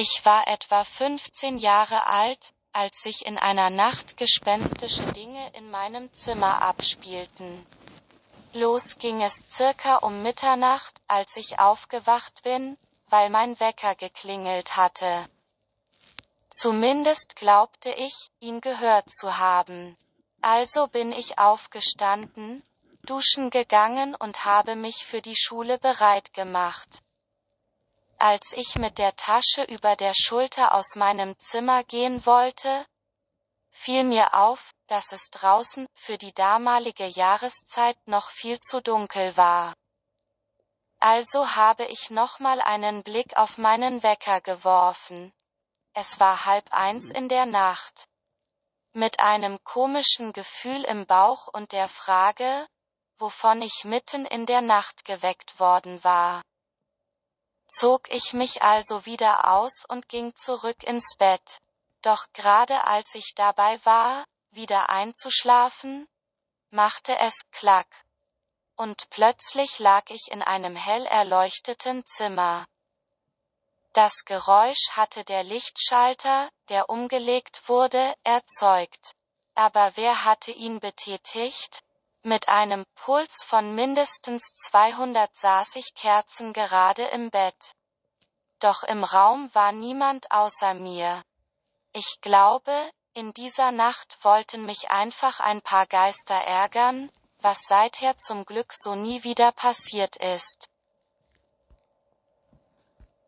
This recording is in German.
Ich war etwa 15 Jahre alt, als sich in einer Nacht gespenstische Dinge in meinem Zimmer abspielten. Los ging es circa um Mitternacht, als ich aufgewacht bin, weil mein Wecker geklingelt hatte. Zumindest glaubte ich, ihn gehört zu haben. Also bin ich aufgestanden, duschen gegangen und habe mich für die Schule bereit gemacht. Als ich mit der Tasche über der Schulter aus meinem Zimmer gehen wollte, fiel mir auf, dass es draußen für die damalige Jahreszeit noch viel zu dunkel war. Also habe ich nochmal einen Blick auf meinen Wecker geworfen. Es war halb eins in der Nacht. Mit einem komischen Gefühl im Bauch und der Frage, wovon ich mitten in der Nacht geweckt worden war zog ich mich also wieder aus und ging zurück ins Bett. Doch gerade als ich dabei war, wieder einzuschlafen, machte es klack. Und plötzlich lag ich in einem hell erleuchteten Zimmer. Das Geräusch hatte der Lichtschalter, der umgelegt wurde, erzeugt. Aber wer hatte ihn betätigt? Mit einem Puls von mindestens 200 saß ich kerzengerade im Bett. Doch im Raum war niemand außer mir. Ich glaube, in dieser Nacht wollten mich einfach ein paar Geister ärgern, was seither zum Glück so nie wieder passiert ist.